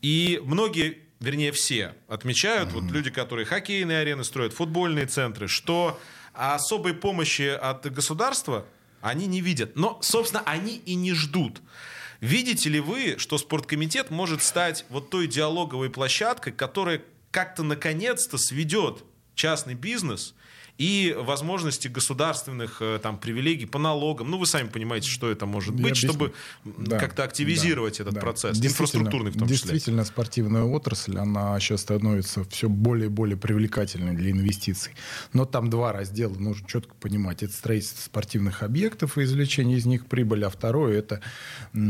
И многие, вернее все, отмечают, вот люди, которые хоккейные арены строят, футбольные центры, что особой помощи от государства они не видят. Но, собственно, они и не ждут. Видите ли вы, что спорткомитет может стать вот той диалоговой площадкой, которая как-то наконец-то сведет частный бизнес и возможности государственных э, там привилегий по налогам. Ну, вы сами понимаете, что это может Я быть, объясню. чтобы Да, как-то активизировать да, этот да. процесс, Действительно- инфраструктурный в том числе. Действительно, спортивная отрасль, она сейчас становится все более и более привлекательной для инвестиций. Но там два раздела, нужно четко понимать. Это строительство спортивных объектов и извлечение из них прибыли, а второе это,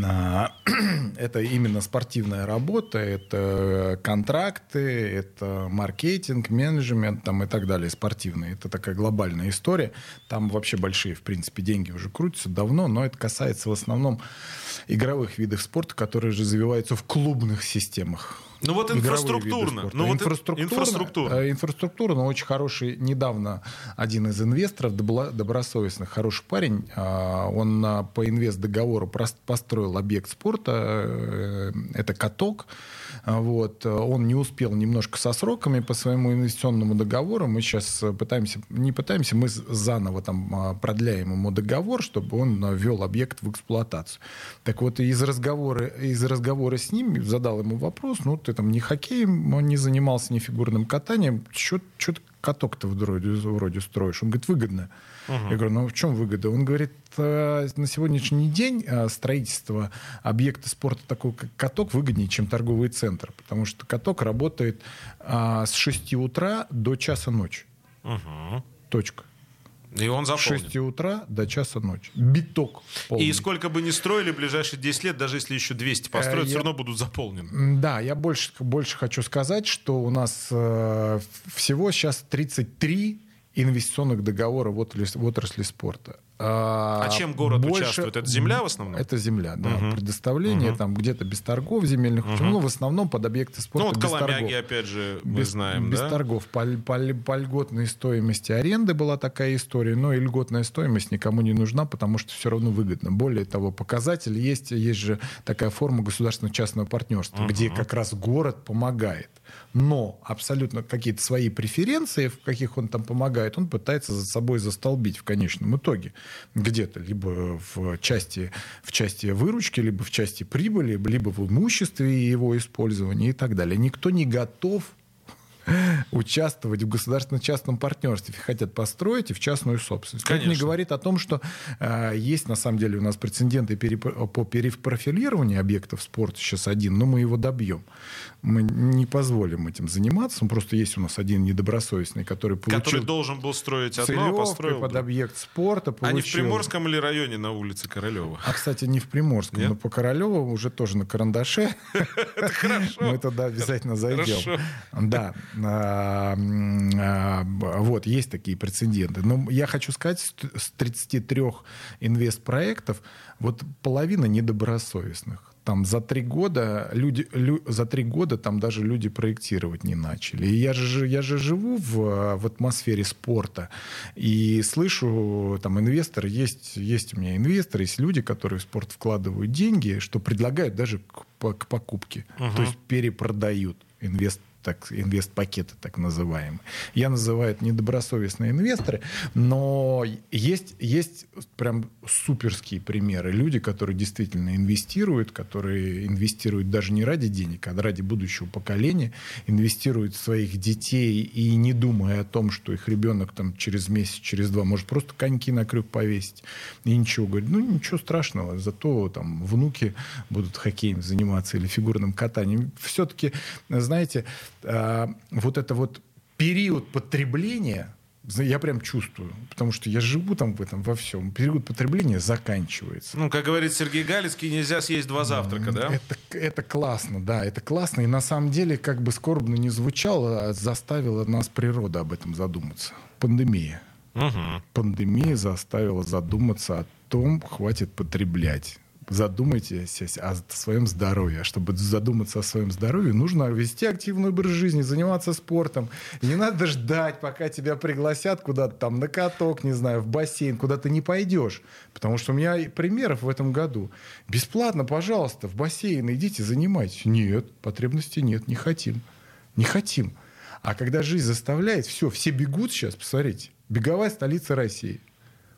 а, это именно спортивная работа, это контракты, это маркетинг, менеджмент там, и так далее, спортивные. Это такая глобальная история. Там вообще большие, в принципе, деньги уже крутятся давно, но это касается в основном игровых видов спорта, которые же развиваются в клубных системах. Ну вот инфраструктурно. Ну вот инфраструктурно, инфраструктурно. э, инфраструктурно очень хороший. Недавно один из инвесторов, добросовестных, хороший парень, а, он по инвест-договору построил объект спорта, э, это каток. А, Вот. Он не успел немножко со сроками по своему инвестиционному договору. Мы сейчас пытаемся, не пытаемся, мы заново там а, продляем ему договор, чтобы он а, ввел объект в эксплуатацию. Так вот, из разговора, из разговора с ним задал ему вопрос, ну, ты там не хоккеем, он не занимался, ни фигурным катанием, что ты каток-то вроде, вроде строишь? Он говорит, выгодно. Я говорю, ну в чем выгода? Он говорит, «Э, на сегодняшний день э, строительство объекта спорта такого, как каток, выгоднее, чем торговый центр, потому что каток работает а, с 6 утра до часа ночи. Точка. И он С заполнен. 6 утра до часа ночи. Биток. полный. И сколько бы ни строили в ближайшие 10 лет, даже если еще 200 построят, Э, все я- равно будут заполнены. Да, я больше, больше хочу сказать, что у нас э, всего сейчас 33 инвестиционных договора в отрасли, в отрасли спорта. А чем город участвует? Это земля в основном? Это земля, да. Мгм. Предоставление Мгм. там где-то без торгов земельных, участков, ну, в основном под объекты спорта Ну вот без Коломяги, торгов. опять же, мы без, знаем, без да? торгов. По, по- по льготной стоимости аренды была такая история, но и льготная стоимость никому не нужна, потому что все равно выгодно. Более того, показатель есть, есть же такая форма государственно-частного партнерства, где как раз город помогает. Но абсолютно какие-то свои преференции, в каких он там помогает, он пытается за собой застолбить в конечном итоге. Где-то, либо в части, в части выручки, либо в части прибыли, либо в имуществе его использования и так далее. Никто не готов участвовать в государственно-частном партнерстве, хотят построить и в частную собственность. Конечно. Это не говорит о том, что э, есть на самом деле у нас прецеденты переп- по перепрофилированию объектов спорта сейчас один, но мы его добьем. Мы не позволим этим заниматься. Он просто есть у нас один недобросовестный, который получил... Который должен был строить одно, а построил... под объект спорта. Получил... А не в Приморском или районе на улице Королева? А, кстати, не в Приморском, Нет? но по Королеву уже тоже на карандаше. Это хорошо. Мы туда обязательно зайдем. Да. А, а, вот, есть такие прецеденты. Но я хочу сказать, с 33 инвестпроектов, вот половина недобросовестных там за три года люди лю, за три года там даже люди проектировать не начали. И я же я же живу в, в атмосфере спорта и слышу там инвесторы есть есть у меня инвесторы есть люди, которые в спорт вкладывают деньги, что предлагают даже к, к покупке, uh-huh. то есть перепродают инвест так, инвест-пакеты так называемые. Я называю это недобросовестные инвесторы, но есть, есть прям суперские примеры. Люди, которые действительно инвестируют, которые инвестируют даже не ради денег, а ради будущего поколения, инвестируют в своих детей и не думая о том, что их ребенок там через месяц, через два может просто коньки на крюк повесить. И ничего. Говорит, ну ничего страшного, зато там внуки будут хоккеем заниматься или фигурным катанием. Все-таки, знаете, э, вот это вот период потребления, я прям чувствую, потому что я живу там в этом во всем. Период потребления заканчивается. Ну, как говорит Сергей Галицкий, нельзя съесть два завтрака, да? Это, это классно, да, это классно. И на самом деле, как бы скорбно не звучало, а заставила нас природа об этом задуматься. Пандемия. Угу. Пандемия заставила задуматься о том, хватит потреблять задумайтесь о своем здоровье. А чтобы задуматься о своем здоровье, нужно вести активный образ жизни, заниматься спортом. Не надо ждать, пока тебя пригласят куда-то там на каток, не знаю, в бассейн, куда ты не пойдешь. Потому что у меня примеров в этом году. Бесплатно, пожалуйста, в бассейн идите, занимайтесь. Нет, потребности нет, не хотим. Не хотим. А когда жизнь заставляет, все, все бегут сейчас, посмотрите. Беговая столица России –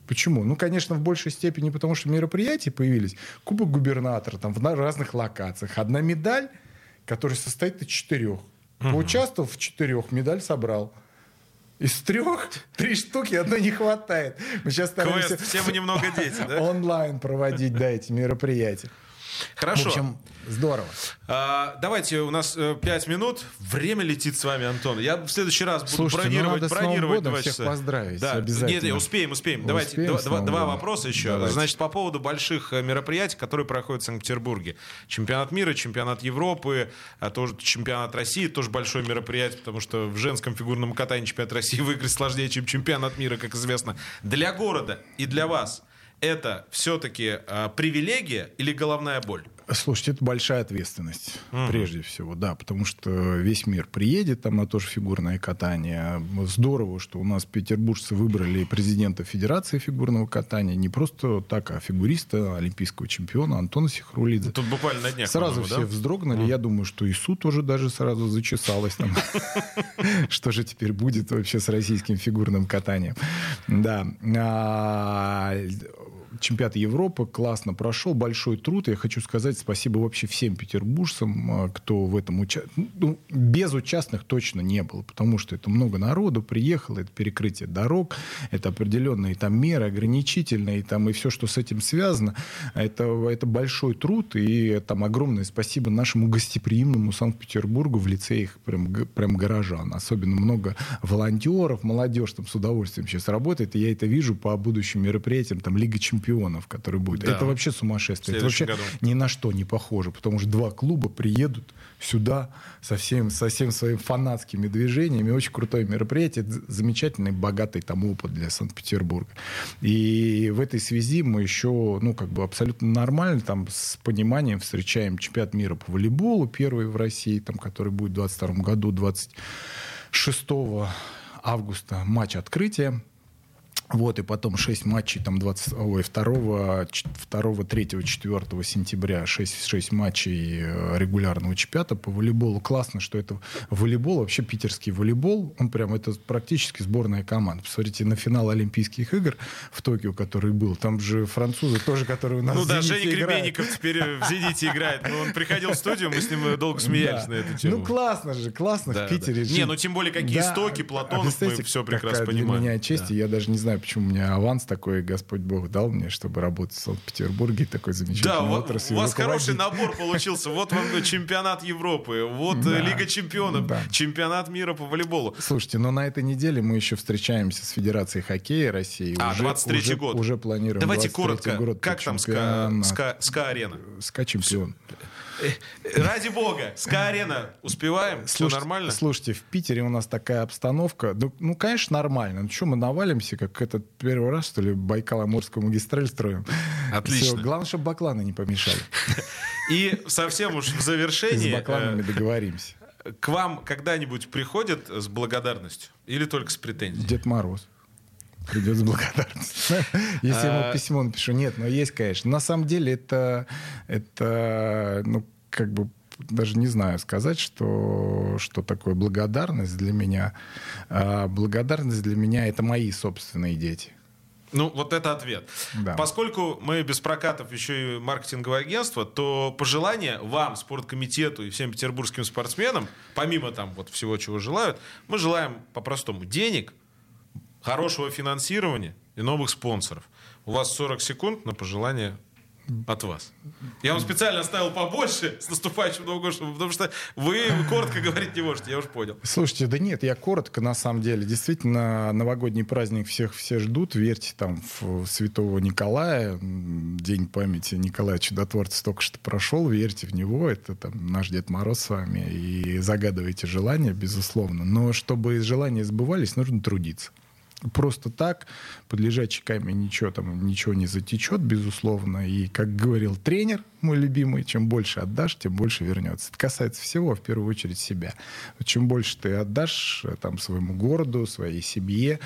Почему? Ну, конечно, в большей степени потому, что мероприятия появились. Кубок губернатора там в разных локациях. Одна медаль, которая состоит из четырех. Угу. Поучаствовал в четырех, медаль собрал. Из трех три штуки одной не хватает. Мы сейчас стараемся Квест, все немного дети, да? онлайн проводить, да, эти мероприятия. Хорошо. В общем, здорово. А, давайте, у нас э, пять минут. Время летит с вами, Антон. Я в следующий раз буду Слушайте, ну бронировать, ну надо бронировать два всех часа. поздравить, да. обязательно. Нет, успеем, успеем. давайте успеем, два, два вопроса еще. Давайте. Значит, по поводу больших э, мероприятий, которые проходят в Санкт-Петербурге. Чемпионат мира, чемпионат Европы, а тоже чемпионат России, тоже большое мероприятие, потому что в женском фигурном катании чемпионат России выиграть сложнее, чем чемпионат мира, как известно. Для города и для вас это все-таки э, привилегия или головная боль? Слушайте, это большая ответственность, mm прежде всего, да, потому что весь мир приедет там на то же фигурное катание. Здорово, что у нас петербуржцы выбрали президента Федерации фигурного катания, не просто так, а фигуриста, олимпийского чемпиона Антона Сихрулидзе. Тут буквально на днях. Сразу все да? вздрогнули. mm Я думаю, что и суд тоже даже сразу зачесалось там. Что же теперь будет вообще с российским фигурным катанием? Да а, чемпионат Европы классно прошел, большой труд. Я хочу сказать спасибо вообще всем петербуржцам, а, кто в этом участвовал. Ну, без участных точно не было, потому что это много народу приехало, это перекрытие дорог, это определенные там меры ограничительные, там и все, что с этим связано. Это, это большой труд, и там огромное спасибо нашему гостеприимному Санкт-Петербургу в лице их прям, прям горожан. Особенно много волонтеров, молодежь там с удовольствием сейчас работает, и я это вижу по будущим мероприятиям, там Лига Чемпионов чемпионов, который будет. Да. Это вообще сумасшествие. Это вообще году. ни на что не похоже, потому что два клуба приедут сюда со, всем, со всем своими фанатскими движениями. Очень крутое мероприятие, замечательный, богатый там опыт для Санкт-Петербурга. И в этой связи мы еще, ну, как бы абсолютно нормально, там, с пониманием встречаем чемпионат мира по волейболу, первый в России, там, который будет в 2022 году, 26 августа, матч открытия Вот, и потом 6 матчей, там 20, ой, 2, 2 3, 4 сентября 6, 6 матчей э, регулярного чемпионата по волейболу. Классно, что это волейбол, вообще питерский волейбол, он прям, это практически сборная команда. Посмотрите на финал Олимпийских игр в Токио, который был, там же французы тоже, которые у нас Ну да, Женя Гребенников теперь в «Зените» играет. Но он приходил в студию, мы с ним долго смеялись на эту тему. Ну классно же, классно в Питере. Не, ну тем более какие истоки, Платонов, мы все прекрасно понимаем. для меня честь, я даже не знаю, почему у меня аванс такой Господь Бог дал мне, чтобы работать в Санкт-Петербурге, такой замечательный да, отрасль. у вас хороший набор получился. Вот вам чемпионат Европы, вот да, Лига чемпионов, да. чемпионат мира по волейболу. Слушайте, но на этой неделе мы еще встречаемся с Федерацией хоккея России. А, 23-й год. Уже планируем Давайте коротко, год как там СКА-арена? СКА-чемпион. Э, ради бога, СКА-арена успеваем? Слушайте, Все нормально? Слушайте, в Питере у нас такая обстановка. Ну, ну конечно, нормально. Ну что, мы навалимся, как этот первый раз, что ли, Байкало-Амурскую магистраль строим? Отлично. Все, главное, чтобы бакланы не помешали. И совсем уж в завершении... С бакланами э, договоримся. К вам когда-нибудь приходят с благодарностью? Или только с претензией? Дед Мороз придет с благодарностью. Если ему письмо напишу. Нет, но есть, конечно. На самом деле это, это ну, как бы даже не знаю сказать, что, что такое благодарность для меня. А благодарность для меня — это мои собственные дети. Ну, вот это ответ. Да. Поскольку мы без прокатов еще и маркетинговое агентство, то пожелание вам, спорткомитету и всем петербургским спортсменам, помимо там вот всего, чего желают, мы желаем по-простому денег, хорошего финансирования и новых спонсоров. У вас 40 секунд на пожелание от вас. Я вам специально оставил побольше с наступающим Новым годом, потому что вы коротко говорить не можете, я уж понял. Слушайте, да нет, я коротко на самом деле. Действительно, новогодний праздник всех все ждут. Верьте там в святого Николая. День памяти Николая Чудотворца только что прошел. Верьте в него. Это там наш Дед Мороз с вами. И загадывайте желания, безусловно. Но чтобы желания сбывались, нужно трудиться просто так под лежачий ничего там ничего не затечет, безусловно. И, как говорил тренер, мой любимый, чем больше отдашь, тем больше вернется. Это касается всего, в первую очередь, себя. Чем больше ты отдашь э, там, своему городу, своей семье,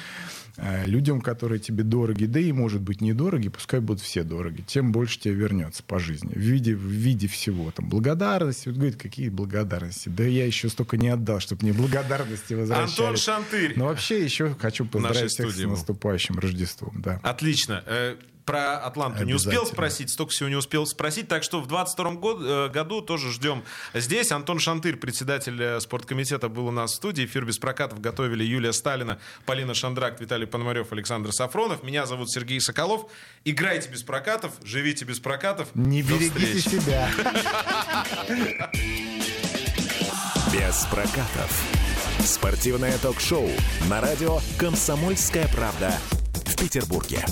э, людям, которые тебе дороги, да и, может быть, недороги, пускай будут все дороги, тем больше тебе вернется по жизни. В виде, в виде всего. Там, благодарности. Вот говорит, какие благодарности? Да я еще столько не отдал, чтобы мне благодарности возвращали. Антон Шантырь. Но вообще еще хочу поздравить всех с наступающим Рождеством. Да. Отлично. Э, про Атланту не успел спросить, столько всего не успел спросить. Так что в 22 год, э, году тоже ждем здесь. Антон Шантырь, председатель э, спорткомитета, был у нас в студии. Эфир без прокатов готовили Юлия Сталина, Полина Шандрак, Виталий Пономарев, Александр Сафронов. Меня зовут Сергей Соколов. Играйте без прокатов, живите без прокатов. Не берегите себя. Без прокатов. Спортивное ток-шоу на радио «Комсомольская правда» в Петербурге.